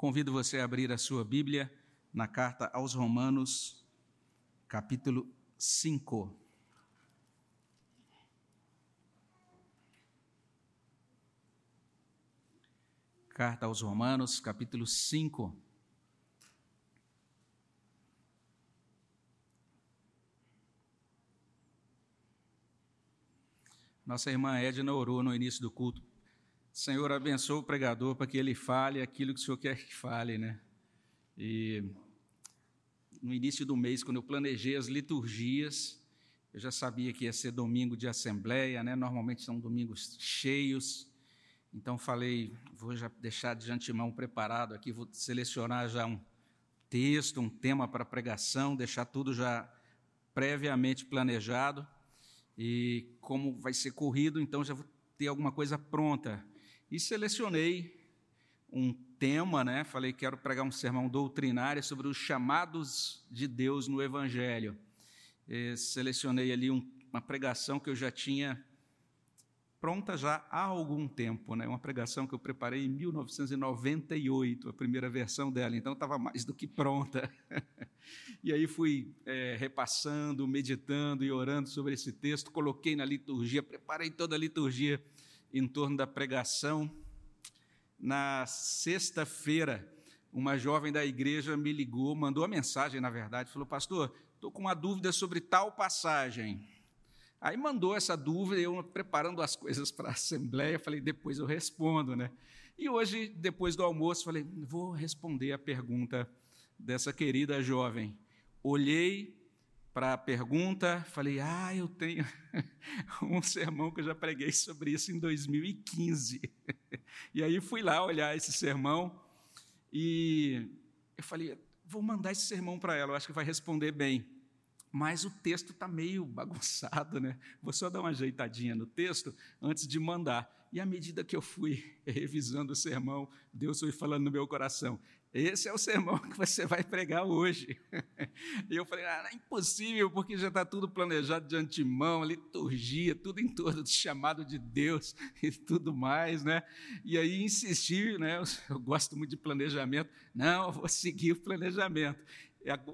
Convido você a abrir a sua Bíblia na carta aos Romanos, capítulo 5. Carta aos Romanos, capítulo 5. Nossa irmã Edna orou no início do culto Senhor, abençoa o pregador para que ele fale aquilo que o Senhor quer que fale, né? E no início do mês, quando eu planejei as liturgias, eu já sabia que ia ser domingo de assembleia, né? Normalmente são domingos cheios. Então falei, vou já deixar de antemão preparado aqui, vou selecionar já um texto, um tema para pregação, deixar tudo já previamente planejado. E como vai ser corrido, então já vou ter alguma coisa pronta e selecionei um tema, né? Falei quero pregar um sermão doutrinário sobre os chamados de Deus no Evangelho. E selecionei ali um, uma pregação que eu já tinha pronta já há algum tempo, né? Uma pregação que eu preparei em 1998, a primeira versão dela. Então estava mais do que pronta. e aí fui é, repassando, meditando e orando sobre esse texto. Coloquei na liturgia, preparei toda a liturgia em torno da pregação. Na sexta-feira, uma jovem da igreja me ligou, mandou uma mensagem, na verdade, falou: Pastor, estou com uma dúvida sobre tal passagem. Aí mandou essa dúvida, eu preparando as coisas para a assembleia, falei: Depois eu respondo, né? E hoje, depois do almoço, falei: Vou responder a pergunta dessa querida jovem. Olhei para a pergunta, falei: Ah, eu tenho um sermão que eu já preguei sobre isso em 2015. E aí fui lá olhar esse sermão e eu falei: Vou mandar esse sermão para ela, eu acho que vai responder bem. Mas o texto está meio bagunçado, né? Vou só dar uma ajeitadinha no texto antes de mandar. E à medida que eu fui revisando o sermão, Deus foi falando no meu coração: esse é o sermão que você vai pregar hoje. E eu falei, ah, é impossível, porque já está tudo planejado de antemão, liturgia, tudo em torno do chamado de Deus e tudo mais, né? E aí insisti, né? Eu gosto muito de planejamento. Não, eu vou seguir o planejamento.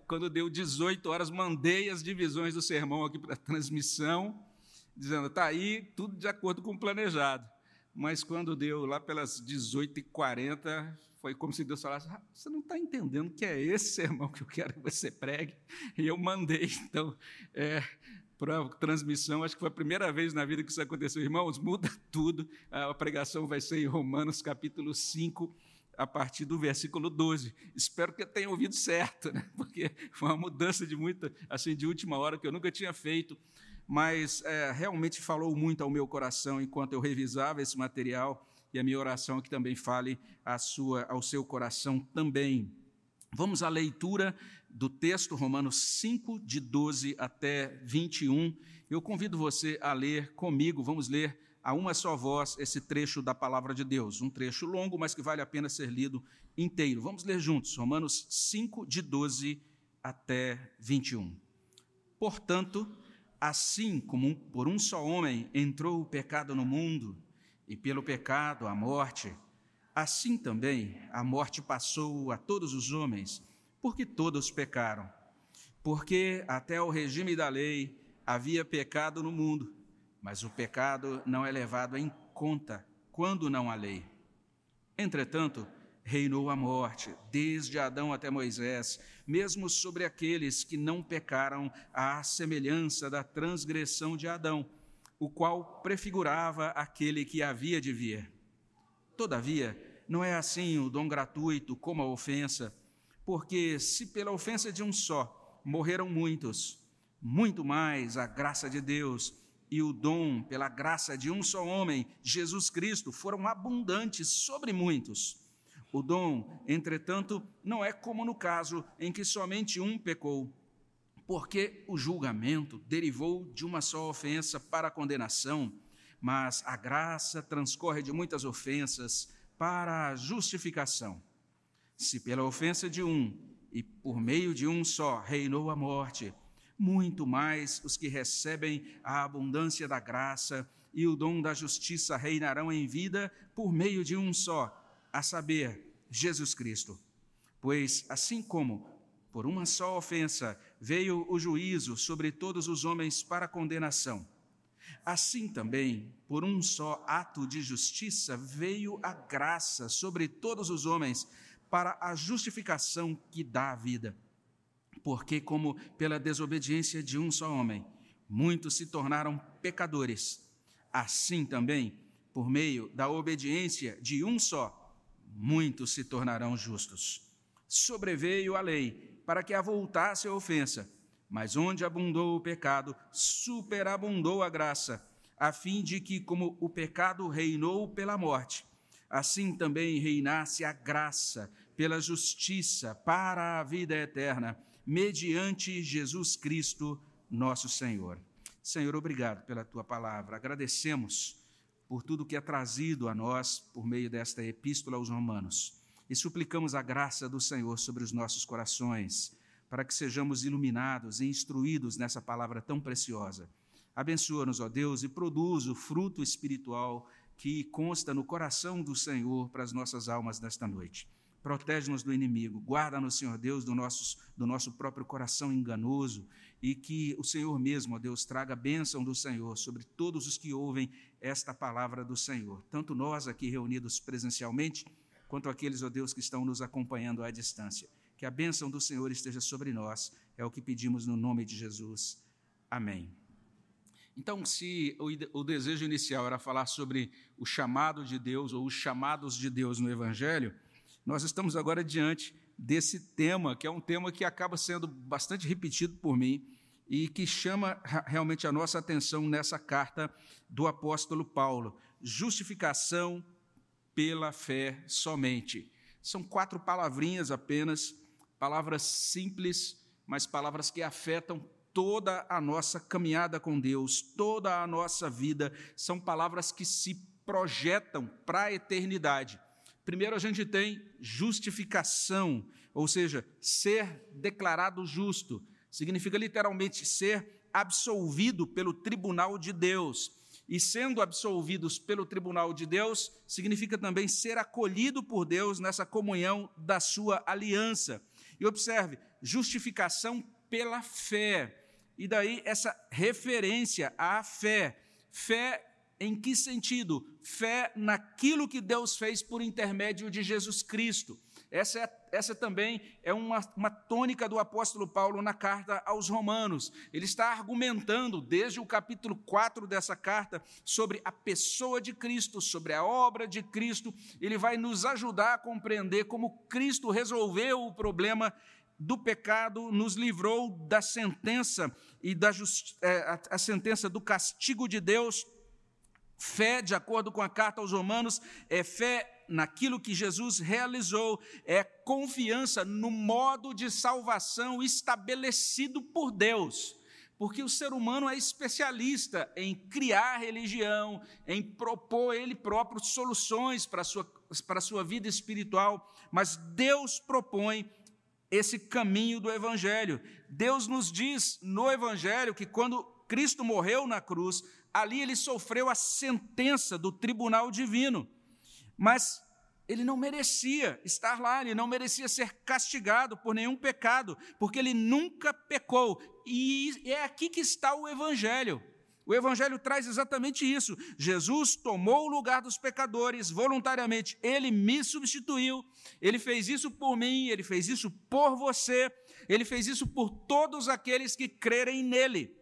Quando deu 18 horas, mandei as divisões do sermão aqui para a transmissão, dizendo, está aí, tudo de acordo com o planejado. Mas quando deu lá pelas 18h40, foi como se Deus falasse: ah, Você não está entendendo que é esse sermão que eu quero que você pregue. E eu mandei, então, é, para a transmissão. Acho que foi a primeira vez na vida que isso aconteceu. Irmãos, muda tudo. A pregação vai ser em Romanos, capítulo 5, a partir do versículo 12. Espero que tenha ouvido certo, né? porque foi uma mudança de muita, assim, de última hora que eu nunca tinha feito. Mas é, realmente falou muito ao meu coração enquanto eu revisava esse material e a minha oração é que também fale a sua, ao seu coração também. Vamos à leitura do texto, Romanos 5, de 12 até 21. Eu convido você a ler comigo, vamos ler a uma só voz esse trecho da palavra de Deus. Um trecho longo, mas que vale a pena ser lido inteiro. Vamos ler juntos, Romanos 5, de 12 até 21. Portanto, assim como por um só homem entrou o pecado no mundo, e pelo pecado a morte, assim também a morte passou a todos os homens, porque todos pecaram. Porque até o regime da lei havia pecado no mundo, mas o pecado não é levado em conta quando não há lei. Entretanto, reinou a morte, desde Adão até Moisés, mesmo sobre aqueles que não pecaram à semelhança da transgressão de Adão o qual prefigurava aquele que havia de vir. Todavia, não é assim o dom gratuito como a ofensa, porque se pela ofensa de um só morreram muitos, muito mais a graça de Deus e o dom pela graça de um só homem, Jesus Cristo, foram abundantes sobre muitos. O dom, entretanto, não é como no caso em que somente um pecou porque o julgamento derivou de uma só ofensa para a condenação, mas a graça transcorre de muitas ofensas para a justificação. Se pela ofensa de um e por meio de um só reinou a morte, muito mais os que recebem a abundância da graça e o dom da justiça reinarão em vida por meio de um só, a saber, Jesus Cristo. Pois, assim como por uma só ofensa veio o juízo sobre todos os homens para condenação, assim também, por um só ato de justiça, veio a graça sobre todos os homens para a justificação que dá a vida. Porque, como pela desobediência de um só homem, muitos se tornaram pecadores, assim também, por meio da obediência de um só, muitos se tornarão justos. Sobreveio a lei para que avultasse a ofensa, mas onde abundou o pecado, superabundou a graça, a fim de que, como o pecado reinou pela morte, assim também reinasse a graça pela justiça para a vida eterna, mediante Jesus Cristo, nosso Senhor. Senhor, obrigado pela tua palavra. Agradecemos por tudo que é trazido a nós por meio desta epístola aos Romanos. E suplicamos a graça do Senhor sobre os nossos corações, para que sejamos iluminados e instruídos nessa palavra tão preciosa. Abençoa-nos, ó Deus, e produz o fruto espiritual que consta no coração do Senhor para as nossas almas nesta noite. Protege-nos do inimigo, guarda-nos, Senhor Deus, do nosso, do nosso próprio coração enganoso e que o Senhor mesmo, ó Deus, traga a bênção do Senhor sobre todos os que ouvem esta palavra do Senhor, tanto nós aqui reunidos presencialmente, quanto aqueles, ó Deus, que estão nos acompanhando à distância. Que a bênção do Senhor esteja sobre nós, é o que pedimos no nome de Jesus. Amém. Então, se o desejo inicial era falar sobre o chamado de Deus ou os chamados de Deus no Evangelho, nós estamos agora diante desse tema, que é um tema que acaba sendo bastante repetido por mim e que chama realmente a nossa atenção nessa carta do apóstolo Paulo: justificação pela fé somente. São quatro palavrinhas apenas, palavras simples, mas palavras que afetam toda a nossa caminhada com Deus, toda a nossa vida, são palavras que se projetam para a eternidade. Primeiro, a gente tem justificação, ou seja, ser declarado justo. Significa literalmente ser absolvido pelo tribunal de Deus. E sendo absolvidos pelo tribunal de Deus, significa também ser acolhido por Deus nessa comunhão da sua aliança. E observe, justificação pela fé. E daí essa referência à fé. Fé em que sentido? Fé naquilo que Deus fez por intermédio de Jesus Cristo. Essa, é, essa também é uma, uma tônica do apóstolo Paulo na carta aos Romanos. Ele está argumentando, desde o capítulo 4 dessa carta, sobre a pessoa de Cristo, sobre a obra de Cristo. Ele vai nos ajudar a compreender como Cristo resolveu o problema do pecado, nos livrou da sentença e da just, é, a, a sentença do castigo de Deus Fé, de acordo com a carta aos Romanos, é fé naquilo que Jesus realizou, é confiança no modo de salvação estabelecido por Deus. Porque o ser humano é especialista em criar religião, em propor ele próprio soluções para a sua, para a sua vida espiritual, mas Deus propõe esse caminho do Evangelho. Deus nos diz no Evangelho que quando Cristo morreu na cruz, ali ele sofreu a sentença do tribunal divino. Mas ele não merecia estar lá, ele não merecia ser castigado por nenhum pecado, porque ele nunca pecou. E é aqui que está o Evangelho. O Evangelho traz exatamente isso. Jesus tomou o lugar dos pecadores voluntariamente, ele me substituiu, ele fez isso por mim, ele fez isso por você, ele fez isso por todos aqueles que crerem nele.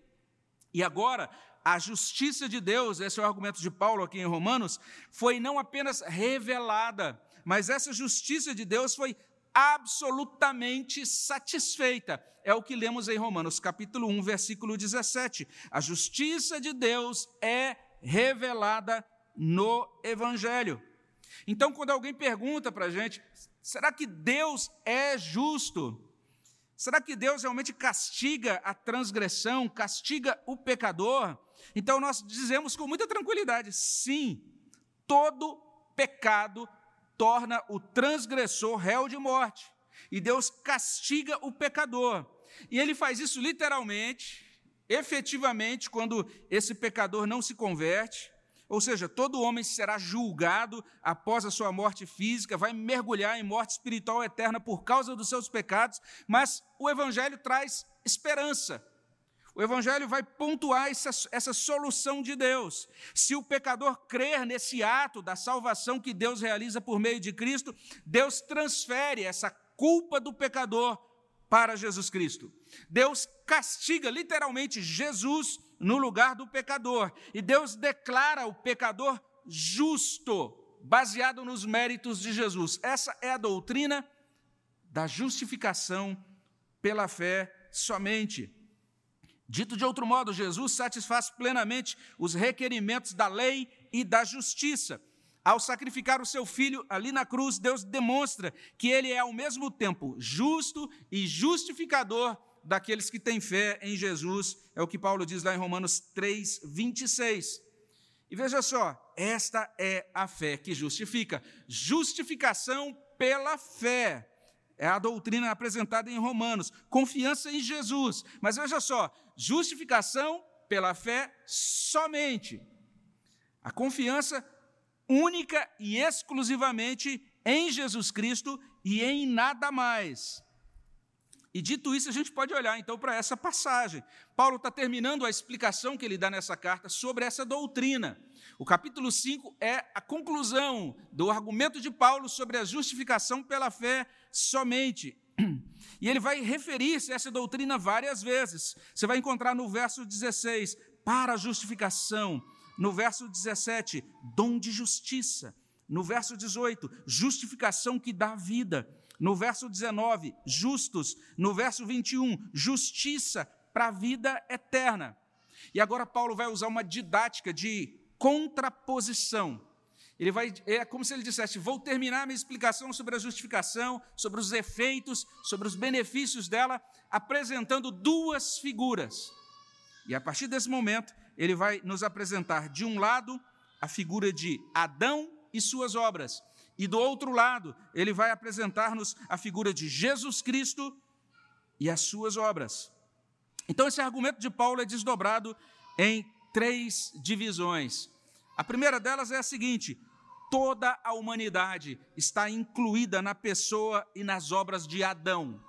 E agora, a justiça de Deus, esse é o argumento de Paulo aqui em Romanos, foi não apenas revelada, mas essa justiça de Deus foi absolutamente satisfeita. É o que lemos em Romanos, capítulo 1, versículo 17. A justiça de Deus é revelada no Evangelho. Então, quando alguém pergunta para a gente, será que Deus é justo? Será que Deus realmente castiga a transgressão, castiga o pecador? Então nós dizemos com muita tranquilidade: sim, todo pecado torna o transgressor réu de morte. E Deus castiga o pecador. E ele faz isso literalmente, efetivamente, quando esse pecador não se converte, Ou seja, todo homem será julgado após a sua morte física, vai mergulhar em morte espiritual eterna por causa dos seus pecados, mas o Evangelho traz esperança. O Evangelho vai pontuar essa, essa solução de Deus. Se o pecador crer nesse ato da salvação que Deus realiza por meio de Cristo, Deus transfere essa culpa do pecador para Jesus Cristo. Deus castiga literalmente Jesus no lugar do pecador. E Deus declara o pecador justo, baseado nos méritos de Jesus. Essa é a doutrina da justificação pela fé somente. Dito de outro modo, Jesus satisfaz plenamente os requerimentos da lei e da justiça. Ao sacrificar o seu filho ali na cruz, Deus demonstra que ele é ao mesmo tempo justo e justificador daqueles que têm fé em Jesus, é o que Paulo diz lá em Romanos 3, 26. E veja só, esta é a fé que justifica. Justificação pela fé. É a doutrina apresentada em Romanos. Confiança em Jesus. Mas veja só, justificação pela fé somente. A confiança única e exclusivamente em Jesus Cristo e em nada mais. E dito isso, a gente pode olhar então para essa passagem. Paulo está terminando a explicação que ele dá nessa carta sobre essa doutrina. O capítulo 5 é a conclusão do argumento de Paulo sobre a justificação pela fé somente. E ele vai referir-se a essa doutrina várias vezes. Você vai encontrar no verso 16, para a justificação. No verso 17, dom de justiça. No verso 18, justificação que dá vida. No verso 19, justos. No verso 21, justiça para a vida eterna. E agora Paulo vai usar uma didática de contraposição. Ele vai, é como se ele dissesse: Vou terminar minha explicação sobre a justificação, sobre os efeitos, sobre os benefícios dela, apresentando duas figuras. E a partir desse momento, ele vai nos apresentar, de um lado, a figura de Adão e suas obras, e do outro lado, ele vai apresentar-nos a figura de Jesus Cristo e as suas obras. Então, esse argumento de Paulo é desdobrado em três divisões. A primeira delas é a seguinte: toda a humanidade está incluída na pessoa e nas obras de Adão.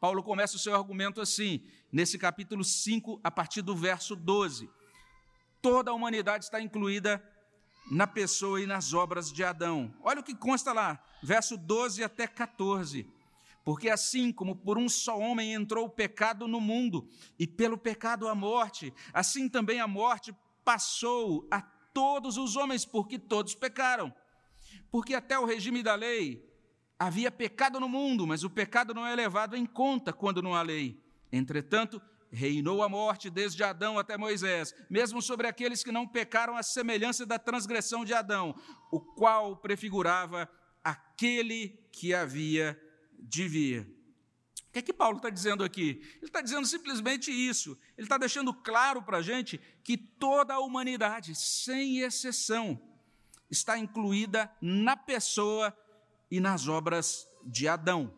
Paulo começa o seu argumento assim, nesse capítulo 5, a partir do verso 12. Toda a humanidade está incluída na pessoa e nas obras de Adão. Olha o que consta lá, verso 12 até 14. Porque assim como por um só homem entrou o pecado no mundo, e pelo pecado a morte, assim também a morte passou a todos os homens, porque todos pecaram. Porque até o regime da lei havia pecado no mundo, mas o pecado não é levado em conta quando não há lei. Entretanto, reinou a morte desde Adão até Moisés, mesmo sobre aqueles que não pecaram à semelhança da transgressão de Adão, o qual prefigurava aquele que havia de vir. O que é que Paulo está dizendo aqui? Ele está dizendo simplesmente isso. Ele está deixando claro para a gente que toda a humanidade, sem exceção, está incluída na pessoa e nas obras de Adão.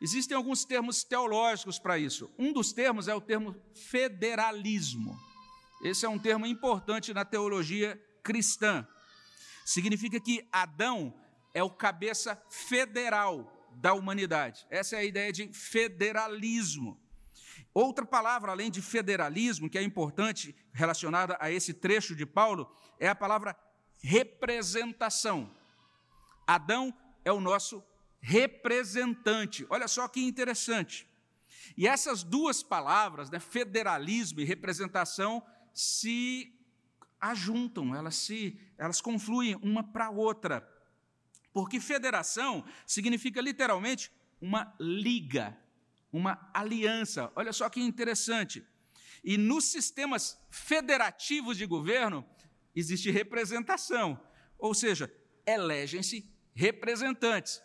Existem alguns termos teológicos para isso. Um dos termos é o termo federalismo. Esse é um termo importante na teologia cristã. Significa que Adão é o cabeça federal da humanidade. Essa é a ideia de federalismo. Outra palavra, além de federalismo, que é importante relacionada a esse trecho de Paulo, é a palavra representação. Adão é o nosso representante. Olha só que interessante. E essas duas palavras, né, federalismo e representação, se ajuntam, elas se elas confluem uma para outra. Porque federação significa literalmente uma liga, uma aliança. Olha só que interessante. E nos sistemas federativos de governo existe representação, ou seja, elegem-se representantes.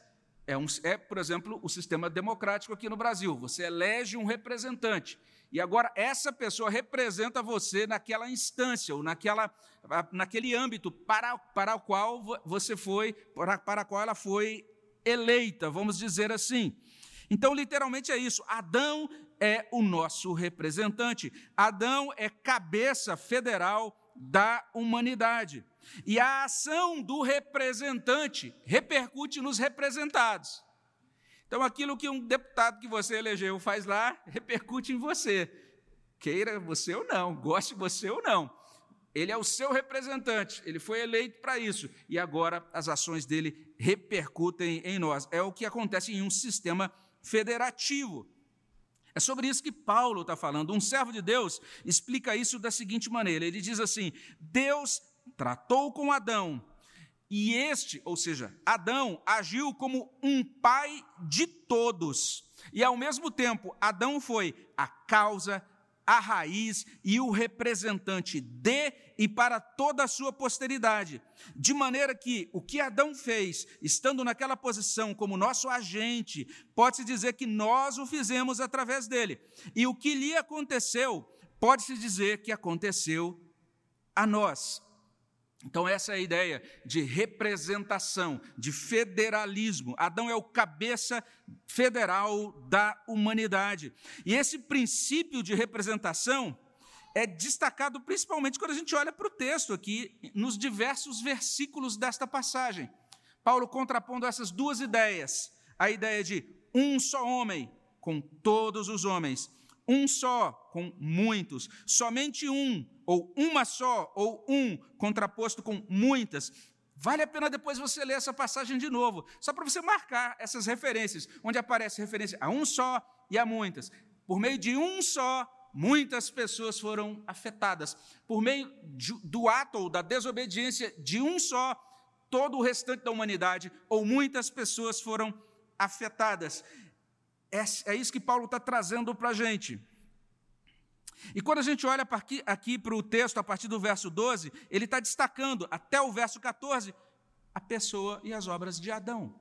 É, um, é, por exemplo, o sistema democrático aqui no Brasil. Você elege um representante. E agora essa pessoa representa você naquela instância, ou naquela, naquele âmbito para, para o qual você foi, para, para qual ela foi eleita, vamos dizer assim. Então, literalmente é isso. Adão é o nosso representante. Adão é cabeça federal da humanidade. E a ação do representante repercute nos representados. Então, aquilo que um deputado que você elegeu faz lá, repercute em você. Queira você ou não, goste você ou não. Ele é o seu representante, ele foi eleito para isso, e agora as ações dele repercutem em nós. É o que acontece em um sistema federativo. É sobre isso que Paulo está falando. Um servo de Deus explica isso da seguinte maneira: ele diz assim: Deus tratou com Adão, e este, ou seja, Adão, agiu como um pai de todos. E ao mesmo tempo, Adão foi a causa, a raiz e o representante de e para toda a sua posteridade. De maneira que o que Adão fez, estando naquela posição como nosso agente, pode-se dizer que nós o fizemos através dele. E o que lhe aconteceu, pode-se dizer que aconteceu a nós. Então, essa é a ideia de representação, de federalismo. Adão é o cabeça federal da humanidade. E esse princípio de representação é destacado principalmente quando a gente olha para o texto aqui, nos diversos versículos desta passagem. Paulo contrapondo essas duas ideias: a ideia de um só homem com todos os homens, um só com muitos, somente um ou uma só, ou um, contraposto com muitas. Vale a pena depois você ler essa passagem de novo, só para você marcar essas referências, onde aparece referência a um só e a muitas. Por meio de um só, muitas pessoas foram afetadas. Por meio de, do ato ou da desobediência de um só, todo o restante da humanidade, ou muitas pessoas foram afetadas. É, é isso que Paulo está trazendo para a gente. E quando a gente olha aqui, aqui para o texto, a partir do verso 12, ele está destacando, até o verso 14, a pessoa e as obras de Adão.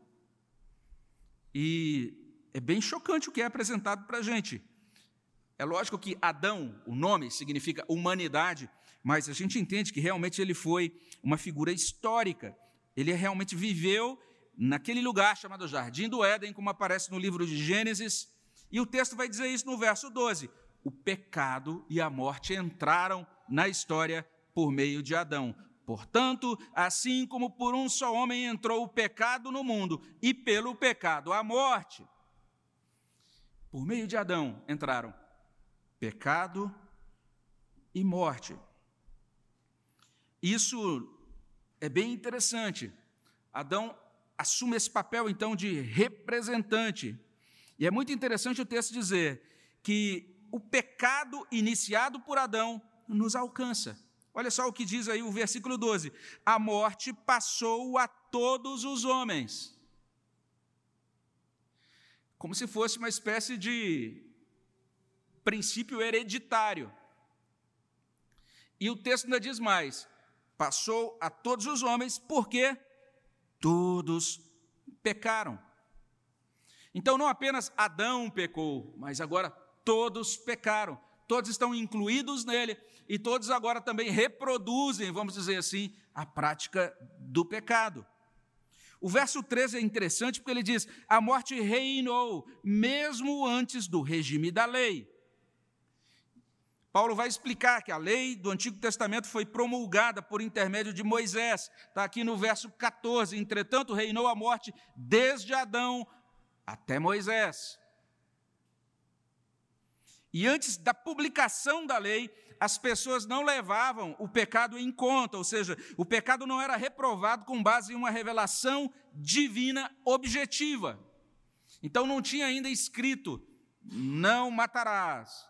E é bem chocante o que é apresentado para a gente. É lógico que Adão, o nome, significa humanidade, mas a gente entende que realmente ele foi uma figura histórica. Ele realmente viveu naquele lugar chamado Jardim do Éden, como aparece no livro de Gênesis, e o texto vai dizer isso no verso 12: o pecado e a morte entraram na história por meio de Adão. Portanto, assim como por um só homem entrou o pecado no mundo, e pelo pecado a morte, por meio de Adão entraram pecado e morte. Isso é bem interessante. Adão assume esse papel então de representante. E é muito interessante o texto dizer que o pecado iniciado por Adão nos alcança. Olha só o que diz aí o versículo 12: A morte passou a todos os homens. Como se fosse uma espécie de princípio hereditário. E o texto ainda diz mais: passou a todos os homens, porque todos pecaram. Então, não apenas Adão pecou, mas agora todos pecaram, todos estão incluídos nele e todos agora também reproduzem, vamos dizer assim, a prática do pecado. O verso 13 é interessante porque ele diz: a morte reinou mesmo antes do regime da lei. Paulo vai explicar que a lei do Antigo Testamento foi promulgada por intermédio de Moisés. Está aqui no verso 14. Entretanto, reinou a morte desde Adão até Moisés. E antes da publicação da lei, as pessoas não levavam o pecado em conta, ou seja, o pecado não era reprovado com base em uma revelação divina objetiva. Então não tinha ainda escrito: não matarás,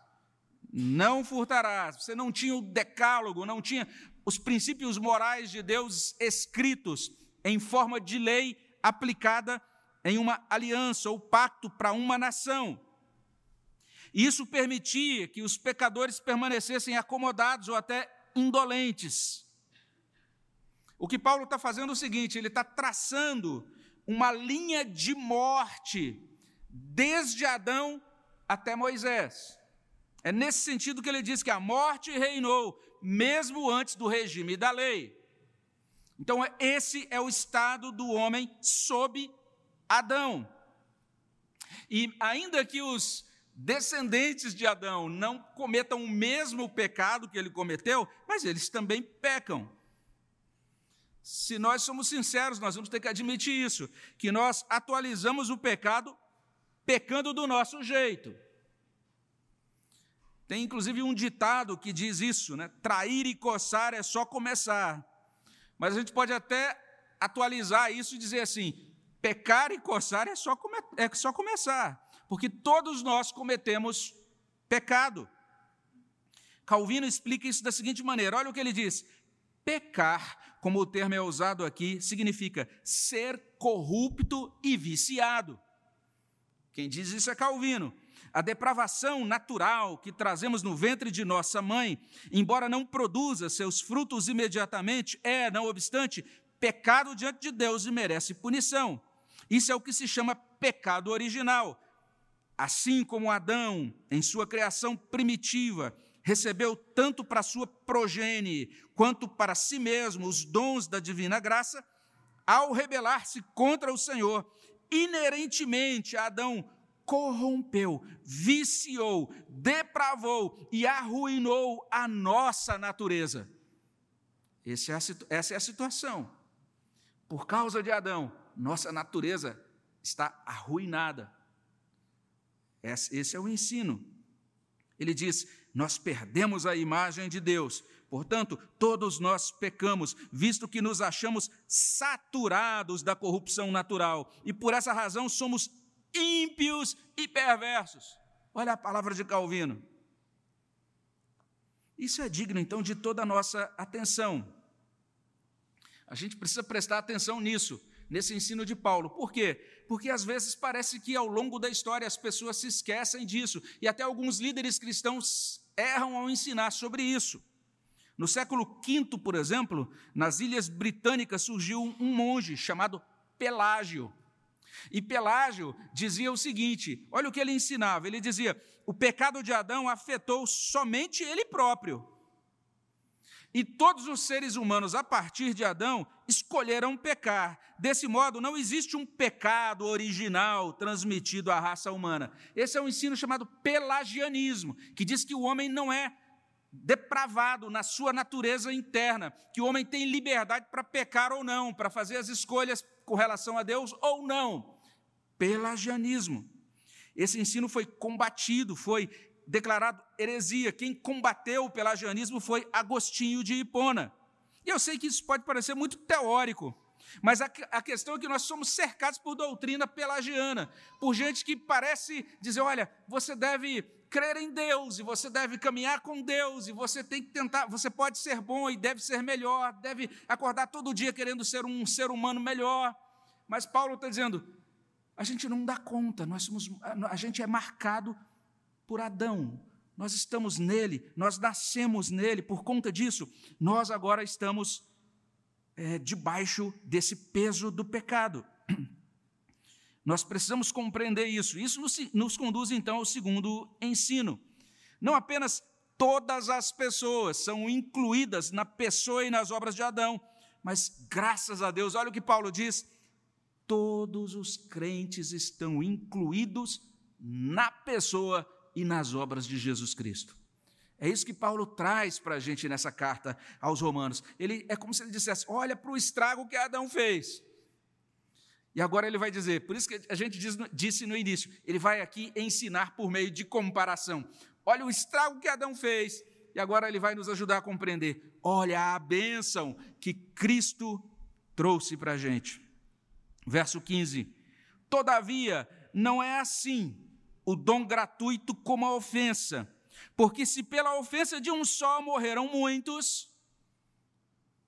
não furtarás. Você não tinha o decálogo, não tinha os princípios morais de Deus escritos em forma de lei aplicada em uma aliança ou pacto para uma nação. Isso permitia que os pecadores permanecessem acomodados ou até indolentes. O que Paulo está fazendo é o seguinte: ele está traçando uma linha de morte desde Adão até Moisés. É nesse sentido que ele diz que a morte reinou mesmo antes do regime da lei. Então, esse é o estado do homem sob Adão. E ainda que os descendentes de Adão não cometam o mesmo pecado que ele cometeu, mas eles também pecam. Se nós somos sinceros, nós vamos ter que admitir isso, que nós atualizamos o pecado pecando do nosso jeito. Tem inclusive um ditado que diz isso, né? Trair e coçar é só começar. Mas a gente pode até atualizar isso e dizer assim: pecar e coçar é só, come é só começar, porque todos nós cometemos pecado. Calvino explica isso da seguinte maneira: olha o que ele diz. Pecar, como o termo é usado aqui, significa ser corrupto e viciado. Quem diz isso é Calvino. A depravação natural que trazemos no ventre de nossa mãe, embora não produza seus frutos imediatamente, é, não obstante, pecado diante de Deus e merece punição. Isso é o que se chama pecado original. Assim como Adão, em sua criação primitiva, recebeu tanto para sua progenie quanto para si mesmo os dons da divina graça, ao rebelar-se contra o Senhor, inerentemente Adão corrompeu, viciou, depravou e arruinou a nossa natureza. É a, essa é a situação. Por causa de Adão, nossa natureza está arruinada. Esse é o ensino. Ele diz: nós perdemos a imagem de Deus, portanto, todos nós pecamos, visto que nos achamos saturados da corrupção natural, e por essa razão somos ímpios e perversos. Olha a palavra de Calvino. Isso é digno, então, de toda a nossa atenção. A gente precisa prestar atenção nisso, nesse ensino de Paulo. Por quê? Porque às vezes parece que ao longo da história as pessoas se esquecem disso, e até alguns líderes cristãos erram ao ensinar sobre isso. No século V, por exemplo, nas ilhas britânicas surgiu um monge chamado Pelágio. E Pelágio dizia o seguinte: olha o que ele ensinava. Ele dizia: o pecado de Adão afetou somente ele próprio. E todos os seres humanos, a partir de Adão, escolheram pecar. Desse modo, não existe um pecado original transmitido à raça humana. Esse é um ensino chamado pelagianismo, que diz que o homem não é depravado na sua natureza interna, que o homem tem liberdade para pecar ou não, para fazer as escolhas com relação a Deus ou não. Pelagianismo. Esse ensino foi combatido, foi declarado heresia. Quem combateu o pelagianismo foi Agostinho de Hipona. E eu sei que isso pode parecer muito teórico, mas a, a, questão é que nós somos cercados por doutrina pelagiana, por gente que parece dizer: olha, você deve crer em Deus, e você deve caminhar com Deus, e você tem que tentar, você pode ser bom e deve ser melhor, deve acordar todo dia querendo ser um ser humano melhor. Mas Paulo está dizendo: a gente não dá conta, nós somos, a gente é marcado por Adão. Nós estamos nele, nós nascemos nele, por conta disso, nós agora estamos é, debaixo desse peso do pecado. Nós precisamos compreender isso. Isso nos, nos conduz então ao segundo ensino. Não apenas todas as pessoas são incluídas na pessoa e nas obras de Adão, mas graças a Deus, olha o que Paulo diz: todos os crentes estão incluídos na pessoa e nas obras de Jesus Cristo. É isso que Paulo traz para a gente nessa carta aos Romanos. Ele é como se ele dissesse: olha para o estrago que Adão fez. E agora ele vai dizer, por isso que a gente diz, disse no início, ele vai aqui ensinar por meio de comparação. Olha o estrago que Adão fez, e agora ele vai nos ajudar a compreender. Olha a bênção que Cristo trouxe para a gente. Verso 15: Todavia, não é assim o dom gratuito como a ofensa. Porque se pela ofensa de um só morreram muitos,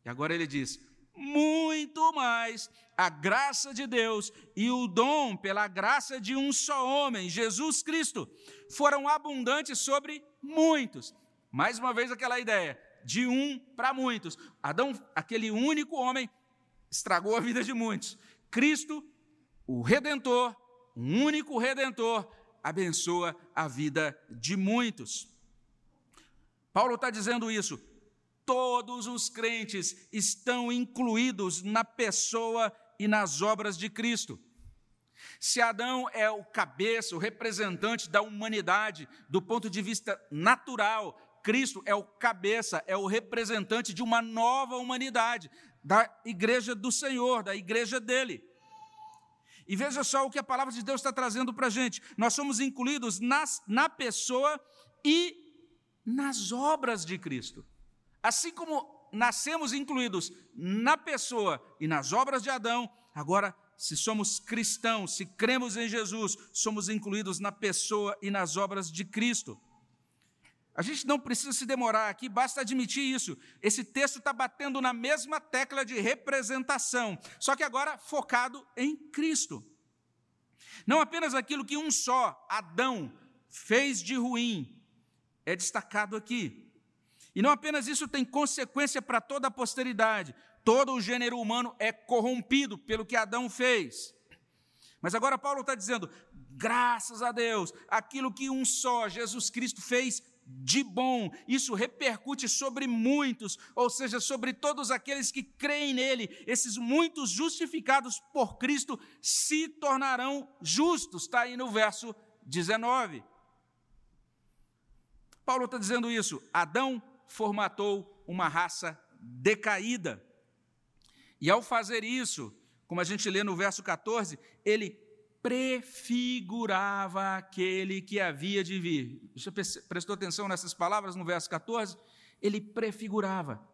e agora ele diz: muito mais a graça de Deus e o dom pela graça de um só homem, Jesus Cristo, foram abundantes sobre muitos. Mais uma vez aquela ideia de um para muitos. Adão, aquele único homem, estragou a vida de muitos. Cristo, o redentor, um único redentor, abençoa a vida de muitos. Paulo está dizendo isso. Todos os crentes estão incluídos na pessoa e nas obras de Cristo. Se Adão é o cabeça, o representante da humanidade do ponto de vista natural, Cristo é o cabeça, é o representante de uma nova humanidade, da igreja do Senhor, da igreja dele. E veja só o que a palavra de Deus está trazendo para a gente. Nós somos incluídos nas, na pessoa e nas obras de Cristo. Assim como nascemos incluídos na pessoa e nas obras de Adão, agora, se somos cristãos, se cremos em Jesus, somos incluídos na pessoa e nas obras de Cristo. A gente não precisa se demorar aqui, basta admitir isso. Esse texto está batendo na mesma tecla de representação, só que agora focado em Cristo. Não apenas aquilo que um só, Adão, fez de ruim, é destacado aqui. E não apenas isso tem consequência para toda a posteridade, todo o gênero humano é corrompido pelo que Adão fez. Mas agora Paulo está dizendo, graças a Deus, aquilo que um só, Jesus Cristo, fez de bom, isso repercute sobre muitos, ou seja, sobre todos aqueles que creem nele. Esses muitos justificados por Cristo se tornarão justos, está aí no verso 19. Paulo está dizendo isso. Adão formatou uma raça decaída. E ao fazer isso, como a gente lê no verso 14, ele prefigurava aquele que havia de vir. Você prestou atenção nessas palavras no verso 14? Ele prefigurava.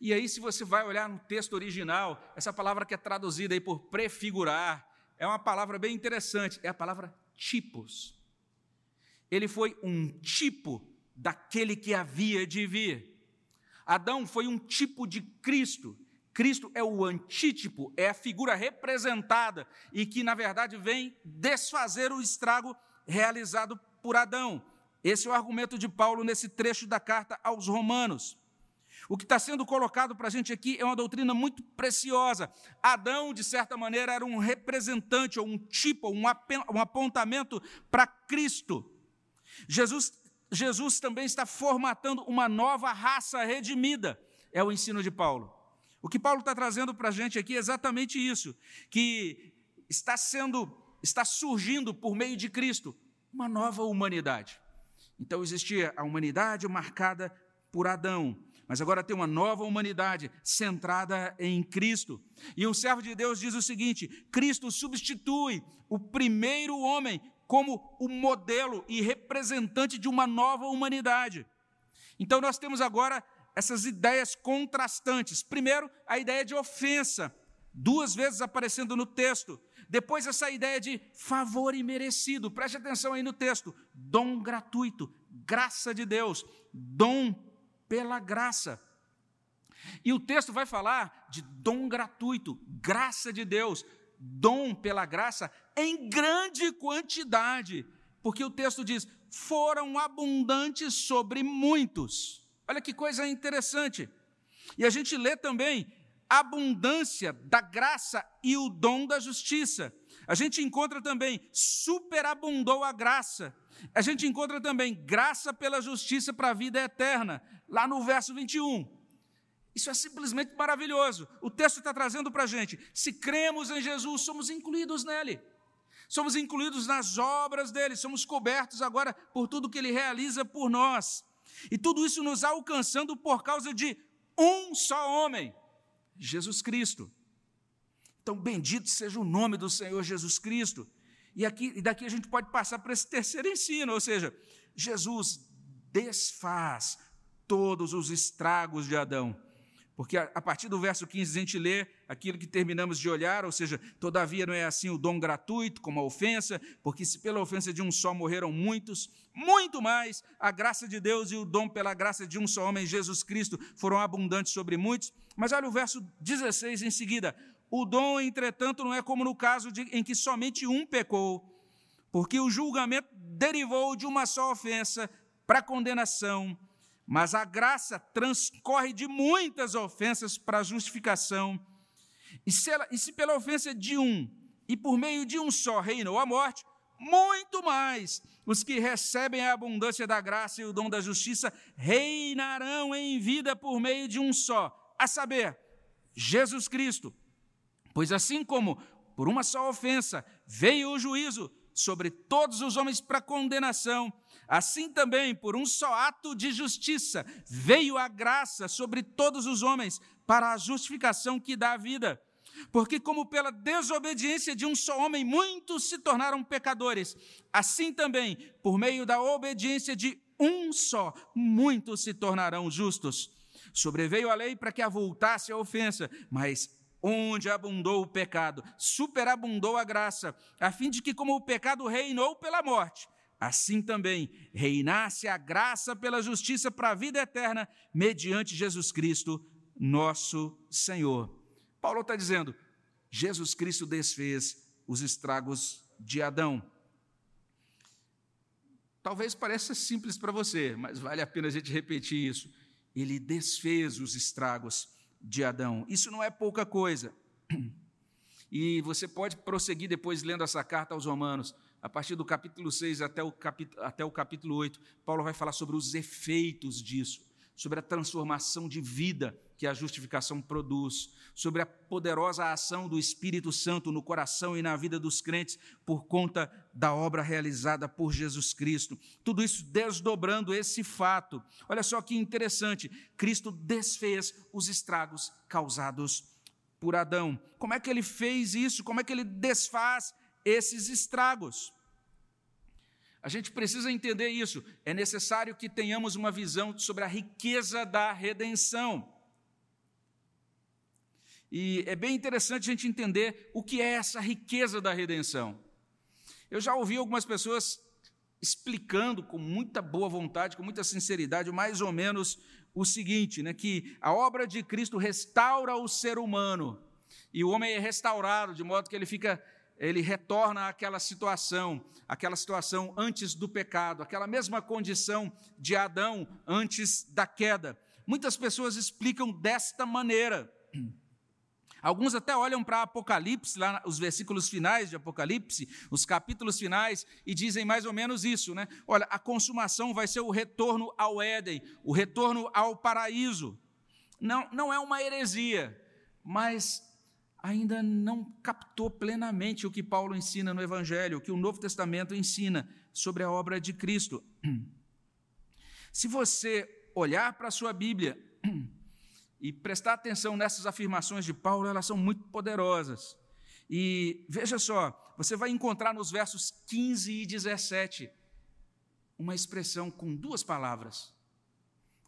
E aí, se você vai olhar no texto original, essa palavra que é traduzida aí por prefigurar, é uma palavra bem interessante, é a palavra tipos. Ele foi um tipo daquele que havia de vir. Adão foi um tipo de Cristo. Cristo é o antítipo, é a figura representada e que, na verdade, vem desfazer o estrago realizado por Adão. Esse é o argumento de Paulo nesse trecho da carta aos Romanos. O que está sendo colocado para a gente aqui é uma doutrina muito preciosa. Adão, de certa maneira, era um representante, ou um tipo, um apontamento para Cristo. Jesus, Jesus também está formatando uma nova raça redimida, é o ensino de Paulo. O que Paulo está trazendo para a gente aqui é exatamente isso, que está sendo, está surgindo por meio de Cristo uma nova humanidade. Então existia a humanidade marcada por Adão, mas agora tem uma nova humanidade centrada em Cristo. E um servo de Deus diz o seguinte: Cristo substitui o primeiro homem como o modelo e representante de uma nova humanidade. Então nós temos agora essas ideias contrastantes. Primeiro, a ideia de ofensa, duas vezes aparecendo no texto. Depois, essa ideia de favor imerecido. Preste atenção aí no texto: dom gratuito, graça de Deus, dom pela graça. E o texto vai falar de dom gratuito, graça de Deus, dom pela graça em grande quantidade, porque o texto diz: foram abundantes sobre muitos. Olha que coisa interessante. E a gente lê também abundância da graça e o dom da justiça. A gente encontra também superabundou a graça. A gente encontra também graça pela justiça para a vida eterna, lá no verso 21. Isso é simplesmente maravilhoso. O texto está trazendo para a gente: se cremos em Jesus, somos incluídos nele. Somos incluídos nas obras dele, somos cobertos agora por tudo que ele realiza por nós. E tudo isso nos alcançando por causa de um só homem, Jesus Cristo. Então, bendito seja o nome do Senhor Jesus Cristo. E, aqui, e daqui a gente pode passar para esse terceiro ensino, ou seja, Jesus desfaz todos os estragos de Adão porque a partir do verso 15 a gente lê aquilo que terminamos de olhar, ou seja, todavia não é assim o dom gratuito como a ofensa, porque se pela ofensa de um só morreram muitos, muito mais a graça de Deus e o dom pela graça de um só homem, Jesus Cristo, foram abundantes sobre muitos. Mas olha o verso 16 em seguida: o dom, entretanto, não é como no caso de, em que somente um pecou, porque o julgamento derivou de uma só ofensa para condenação mas a graça transcorre de muitas ofensas para justificação. E se, ela, e se pela ofensa de um e por meio de um só reinou a morte, muito mais os que recebem a abundância da graça e o dom da justiça reinarão em vida por meio de um só, a saber, Jesus Cristo. Pois assim como por uma só ofensa, veio o juízo sobre todos os homens para condenação, assim também, por um só ato de justiça, veio a graça sobre todos os homens para a justificação que dá a vida. Porque, como pela desobediência de um só homem muitos se tornaram pecadores, assim também, por meio da obediência de um só, muitos se tornarão justos. Sobreveio a lei para que avultasse a ofensa, mas onde abundou o pecado, superabundou a graça, a fim de que, como o pecado reinou pela morte, assim também reinasse a graça pela justiça para a vida eterna, mediante Jesus Cristo, nosso Senhor. Paulo está dizendo: Jesus Cristo desfez os estragos de Adão. Talvez pareça simples para você, mas vale a pena a gente repetir isso. Ele desfez os estragos de Adão. Isso não é pouca coisa. E você pode prosseguir depois lendo essa carta aos Romanos. A partir do capítulo 6 até o capítulo, até o capítulo 8, Paulo vai falar sobre os efeitos disso, sobre a transformação de vida que a justificação produz, sobre a poderosa ação do Espírito Santo no coração e na vida dos crentes por conta da obra realizada por Jesus Cristo. Tudo isso desdobrando esse fato. Olha só que interessante: Cristo desfez os estragos causados por Adão. Como é que ele fez isso? Como é que ele desfaz esses estragos? A gente precisa entender isso. É necessário que tenhamos uma visão sobre a riqueza da redenção. E é bem interessante a gente entender o que é essa riqueza da redenção. Eu já ouvi algumas pessoas explicando com muita boa vontade, com muita sinceridade, mais ou menos o seguinte, né, que a obra de Cristo restaura o ser humano e o homem é restaurado de modo que ele fica ele retorna àquela situação, aquela situação antes do pecado, aquela mesma condição de Adão antes da queda. Muitas pessoas explicam desta maneira. Alguns até olham para Apocalipse, lá os versículos finais de Apocalipse, os capítulos finais, e dizem mais ou menos isso, né? Olha, a consumação vai ser o retorno ao Éden, o retorno ao paraíso. Não, não é uma heresia, mas ainda não captou plenamente o que Paulo ensina no Evangelho, o que o Novo Testamento ensina sobre a obra de Cristo. Se você olhar para a sua Bíblia, e prestar atenção nessas afirmações de Paulo, elas são muito poderosas. E veja só, você vai encontrar nos versos 15 e 17 uma expressão com duas palavras.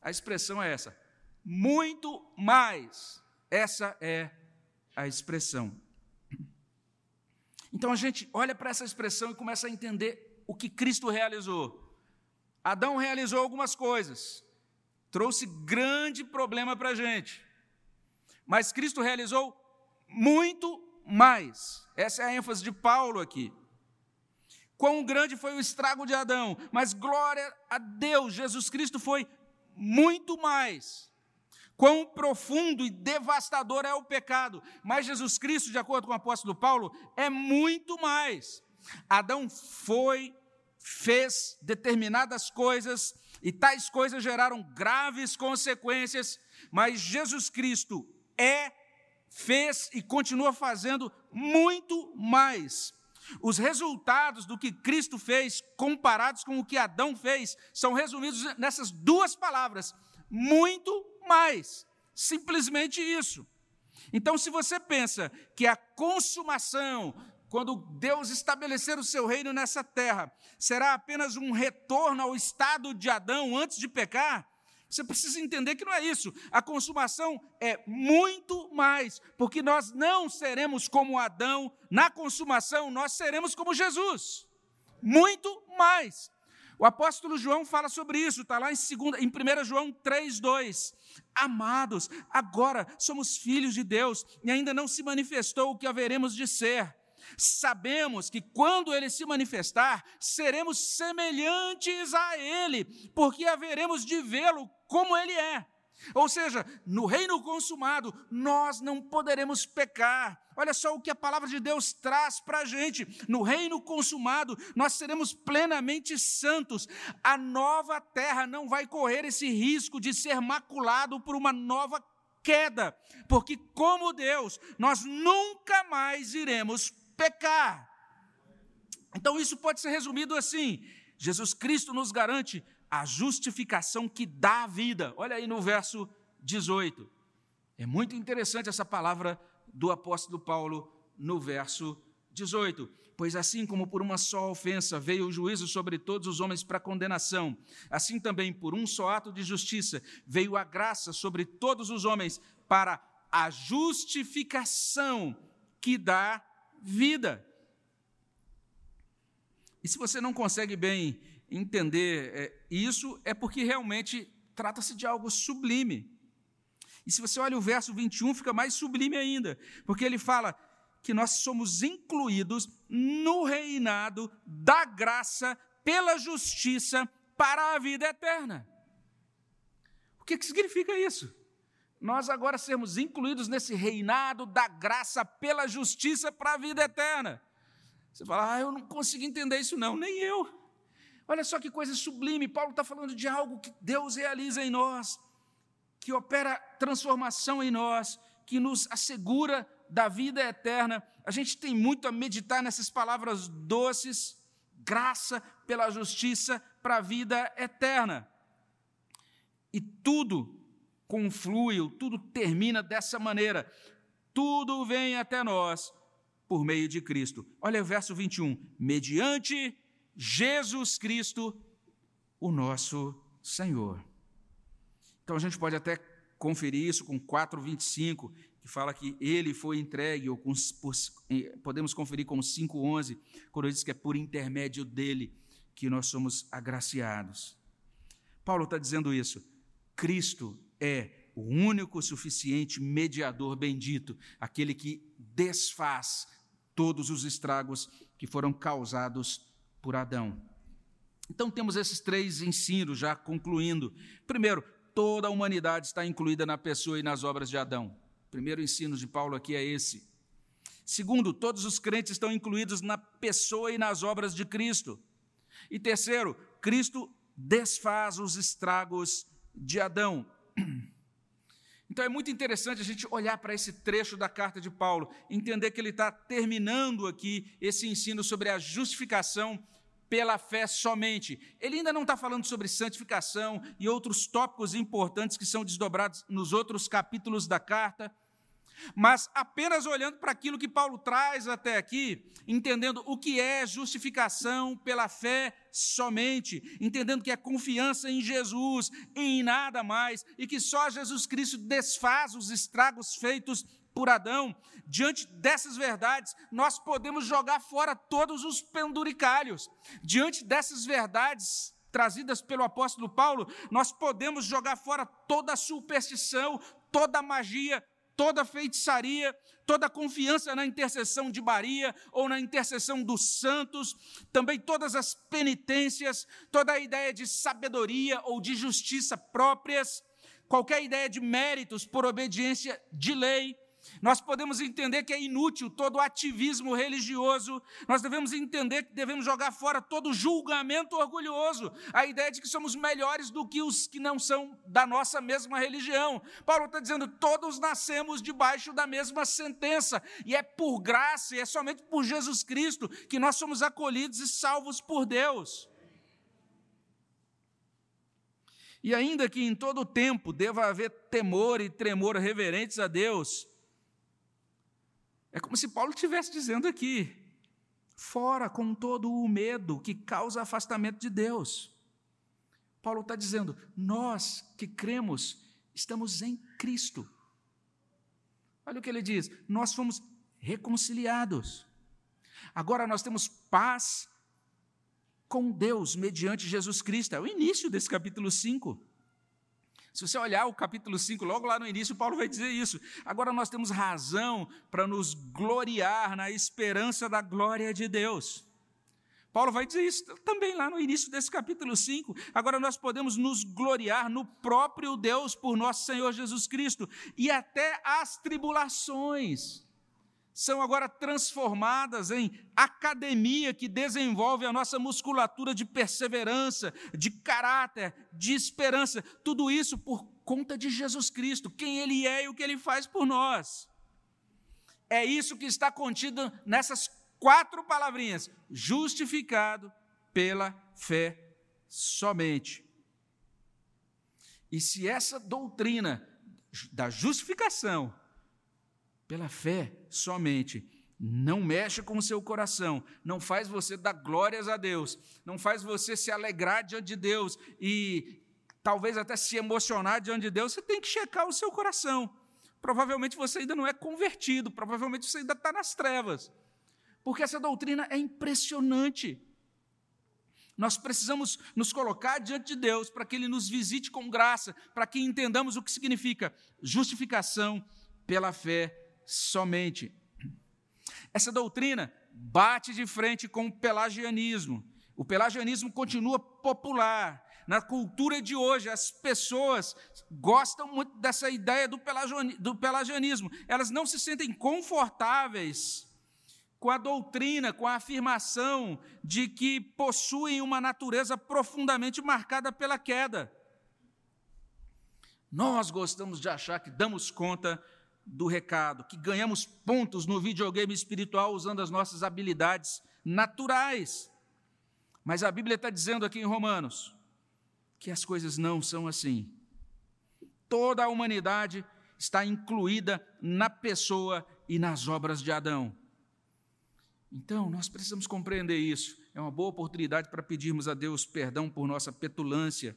A expressão é essa: muito mais. Essa é a expressão. Então a gente olha para essa expressão e começa a entender o que Cristo realizou. Adão realizou algumas coisas, trouxe grande problema para a gente. Mas Cristo realizou muito mais. Essa é a ênfase de Paulo aqui. Quão grande foi o estrago de Adão, mas glória a Deus, Jesus Cristo foi muito mais. Quão profundo e devastador é o pecado, mas Jesus Cristo, de acordo com o apóstolo Paulo, é muito mais. Adão foi, fez determinadas coisas, e tais coisas geraram graves consequências, mas Jesus Cristo é, fez e continua fazendo muito mais. Os resultados do que Cristo fez, comparados com o que Adão fez, são resumidos nessas duas palavras: muito mais. Simplesmente isso. Então, se você pensa que a consumação quando Deus estabelecer o seu reino nessa terra, será apenas um retorno ao estado de Adão antes de pecar? Você precisa entender que não é isso. A consumação é muito mais, porque nós não seremos como Adão, na consumação nós seremos como Jesus. Muito mais. O apóstolo João fala sobre isso, está lá em, segunda, em 1 João 3,2. Amados, agora somos filhos de Deus e ainda não se manifestou o que haveremos de ser sabemos que quando ele se manifestar, seremos semelhantes a ele, porque haveremos de vê-lo como ele é. Ou seja, no reino consumado, nós não poderemos pecar. Olha só o que a palavra de Deus traz para a gente. No reino consumado, nós seremos plenamente santos. A nova terra não vai correr esse risco de ser maculado por uma nova queda, porque como Deus, nós nunca mais iremos pecar. Então isso pode ser resumido assim: Jesus Cristo nos garante a justificação que dá a vida. Olha aí no verso 18. É muito interessante essa palavra do apóstolo Paulo no verso 18. Pois assim como por uma só ofensa veio o juízo sobre todos os homens para condenação, assim também por um só ato de justiça veio a graça sobre todos os homens para a justificação que dá vida. E se você não consegue bem entender é, isso, é porque realmente trata-se de algo sublime. E se você olha o verso 21, fica mais sublime ainda, porque ele fala que nós somos incluídos no reinado da graça pela justiça para a vida eterna. O que, que significa isso? Nós agora sermos incluídos nesse reinado da graça pela justiça para a vida eterna. Você fala, ah, eu não consigo entender isso, não, nem eu. Olha só que coisa sublime, Paulo está falando de algo que Deus realiza em nós, que opera transformação em nós, que nos assegura da vida eterna. A gente tem muito a meditar nessas palavras doces, graça pela justiça para a vida eterna. E tudo conflui, tudo termina dessa maneira. Tudo vem até nós por meio de Cristo. Olha o verso 21. Mediante Jesus Cristo, o nosso Senhor. Então a gente pode até conferir isso com 4:25, que fala que ele foi entregue, ou com, por, podemos conferir com 5:11, quando diz que é por intermédio dele que nós somos agraciados. Paulo está dizendo isso. Cristo é o único suficiente mediador bendito, aquele que desfaz todos os estragos que foram causados por Adão. Então temos esses três ensinos já concluindo. Primeiro, toda a humanidade está incluída na pessoa e nas obras de Adão. Primeiro ensino de Paulo aqui é esse. Segundo, todos os crentes estão incluídos na pessoa e nas obras de Cristo. E terceiro, Cristo desfaz os estragos de Adão. Então é muito interessante a gente olhar para esse trecho da carta de Paulo, entender que ele está terminando aqui esse ensino sobre a justificação pela fé somente. Ele ainda não está falando sobre santificação e outros tópicos importantes que são desdobrados nos outros capítulos da carta mas apenas olhando para aquilo que Paulo traz até aqui, entendendo o que é justificação pela fé somente, entendendo que é confiança em Jesus em nada mais, e que só Jesus Cristo desfaz os estragos feitos por Adão. Diante dessas verdades, nós podemos jogar fora todos os penduricalhos. Diante dessas verdades, trazidas pelo apóstolo Paulo, nós podemos jogar fora toda superstição, toda magia, toda feitiçaria, toda confiança na intercessão de Maria ou na intercessão dos santos, também todas as penitências, toda a ideia de sabedoria ou de justiça próprias, qualquer ideia de méritos por obediência de lei, nós podemos entender que é inútil todo ativismo religioso, nós devemos entender que devemos jogar fora todo julgamento orgulhoso, a ideia de que somos melhores do que os que não são da nossa mesma religião. Paulo está dizendo: todos nascemos debaixo da mesma sentença, e é por graça, e é somente por Jesus Cristo que nós somos acolhidos e salvos por Deus. E ainda que em todo tempo deva haver temor e tremor reverentes a Deus, é como se Paulo estivesse dizendo aqui: fora com todo o medo que causa afastamento de Deus. Paulo está dizendo: nós que cremos, estamos em Cristo. Olha o que ele diz: nós fomos reconciliados. Agora nós temos paz com Deus mediante Jesus Cristo. É o início desse capítulo 5. Se você olhar o capítulo 5, logo lá no início, Paulo vai dizer isso. Agora nós temos razão para nos gloriar na esperança da glória de Deus. Paulo vai dizer isso também lá no início desse capítulo 5. Agora nós podemos nos gloriar no próprio Deus por nosso Senhor Jesus Cristo e até as tribulações são agora transformadas em academia que desenvolve a nossa musculatura de perseverança, de caráter, de esperança. Tudo isso por conta de Jesus Cristo, quem Ele é e o que Ele faz por nós. É isso que está contido nessas quatro palavrinhas: justificado pela fé somente. E se essa doutrina da justificação pela fé somente. Não mexe com o seu coração, não faz você dar glórias a Deus, não faz você se alegrar diante de Deus e talvez até se emocionar diante de Deus, você tem que checar o seu coração. Provavelmente você ainda não é convertido, provavelmente você ainda está nas trevas, porque essa doutrina é impressionante. Nós precisamos nos colocar diante de Deus para que Ele nos visite com graça, para que entendamos o que significa justificação pela fé somente. Essa doutrina bate de frente com o pelagianismo. O pelagianismo continua popular. Na cultura de hoje, as pessoas gostam muito dessa ideia do pelagianismo. Elas não se sentem confortáveis com a doutrina, com a afirmação de que possuem uma natureza profundamente marcada pela queda. Nós gostamos de achar que damos conta do recado, que ganhamos pontos no videogame espiritual usando as nossas habilidades naturais. Mas a Bíblia está dizendo aqui em Romanos que as coisas não são assim. Toda a humanidade está incluída na pessoa e nas obras de Adão. Então, nós precisamos compreender isso. É uma boa oportunidade para pedirmos a Deus perdão por nossa petulância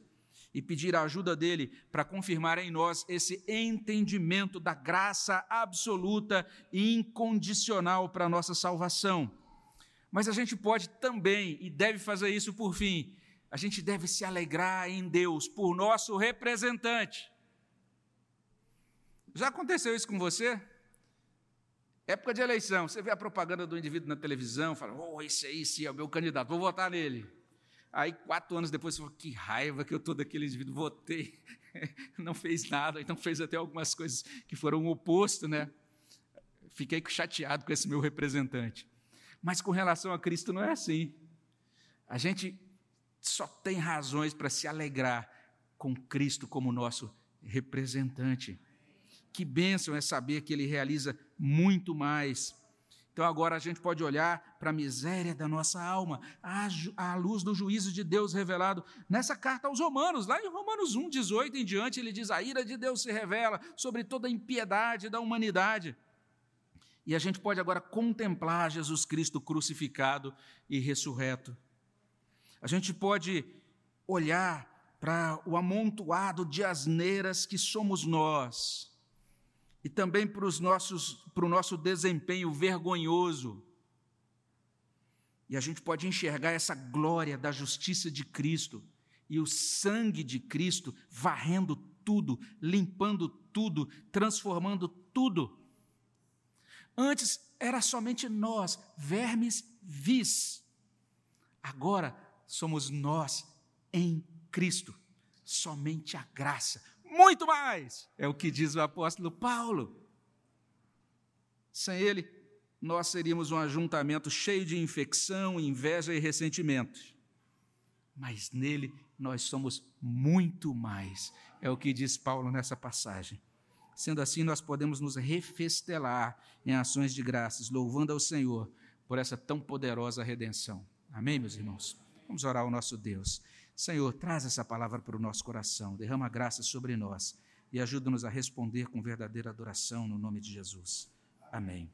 e pedir a ajuda dele para confirmar em nós esse entendimento da graça absoluta e incondicional para a nossa salvação. Mas a gente pode também e deve fazer isso por fim. A gente deve se alegrar em Deus por nosso representante. Já aconteceu isso com você? Época de eleição, você vê a propaganda do indivíduo na televisão, fala, oh, esse aí sim é o meu candidato, vou votar nele. Aí, quatro anos depois, você fala, que raiva que eu estou daquele indivíduo, votei, não fez nada, então fez até algumas coisas que foram o oposto, né? Fiquei chateado com esse meu representante. Mas com relação a Cristo não é assim. A gente só tem razões para se alegrar com Cristo como nosso representante. Que bênção é saber que Ele realiza muito mais. Então agora a gente pode olhar para a miséria da nossa alma, à, luz do juízo de Deus revelado nessa carta aos Romanos, lá em Romanos 1, 18 em diante, ele diz: a ira de Deus se revela sobre toda a impiedade da humanidade. E a gente pode agora contemplar Jesus Cristo crucificado e ressurreto. A gente pode olhar para o amontoado de asneiras que somos nós e também para, os nossos, para o nosso desempenho vergonhoso. E a gente pode enxergar essa glória da justiça de Cristo e o sangue de Cristo varrendo tudo, limpando tudo, transformando tudo. Antes era somente nós, vermes vis. Agora somos nós em Cristo. Somente a graça, muito mais, é o que diz o apóstolo Paulo. Sem ele, nós seríamos um ajuntamento cheio de infecção, inveja e ressentimento. Mas nele nós somos muito mais, é o que diz Paulo nessa passagem. Sendo assim, nós podemos nos refestelar em ações de graças, louvando ao Senhor por essa tão poderosa redenção. Amém, meus irmãos? Vamos orar ao nosso Deus. Senhor, traz essa palavra para o nosso coração, derrama graça sobre nós e ajuda-nos a responder com verdadeira adoração no nome de Jesus. Amém.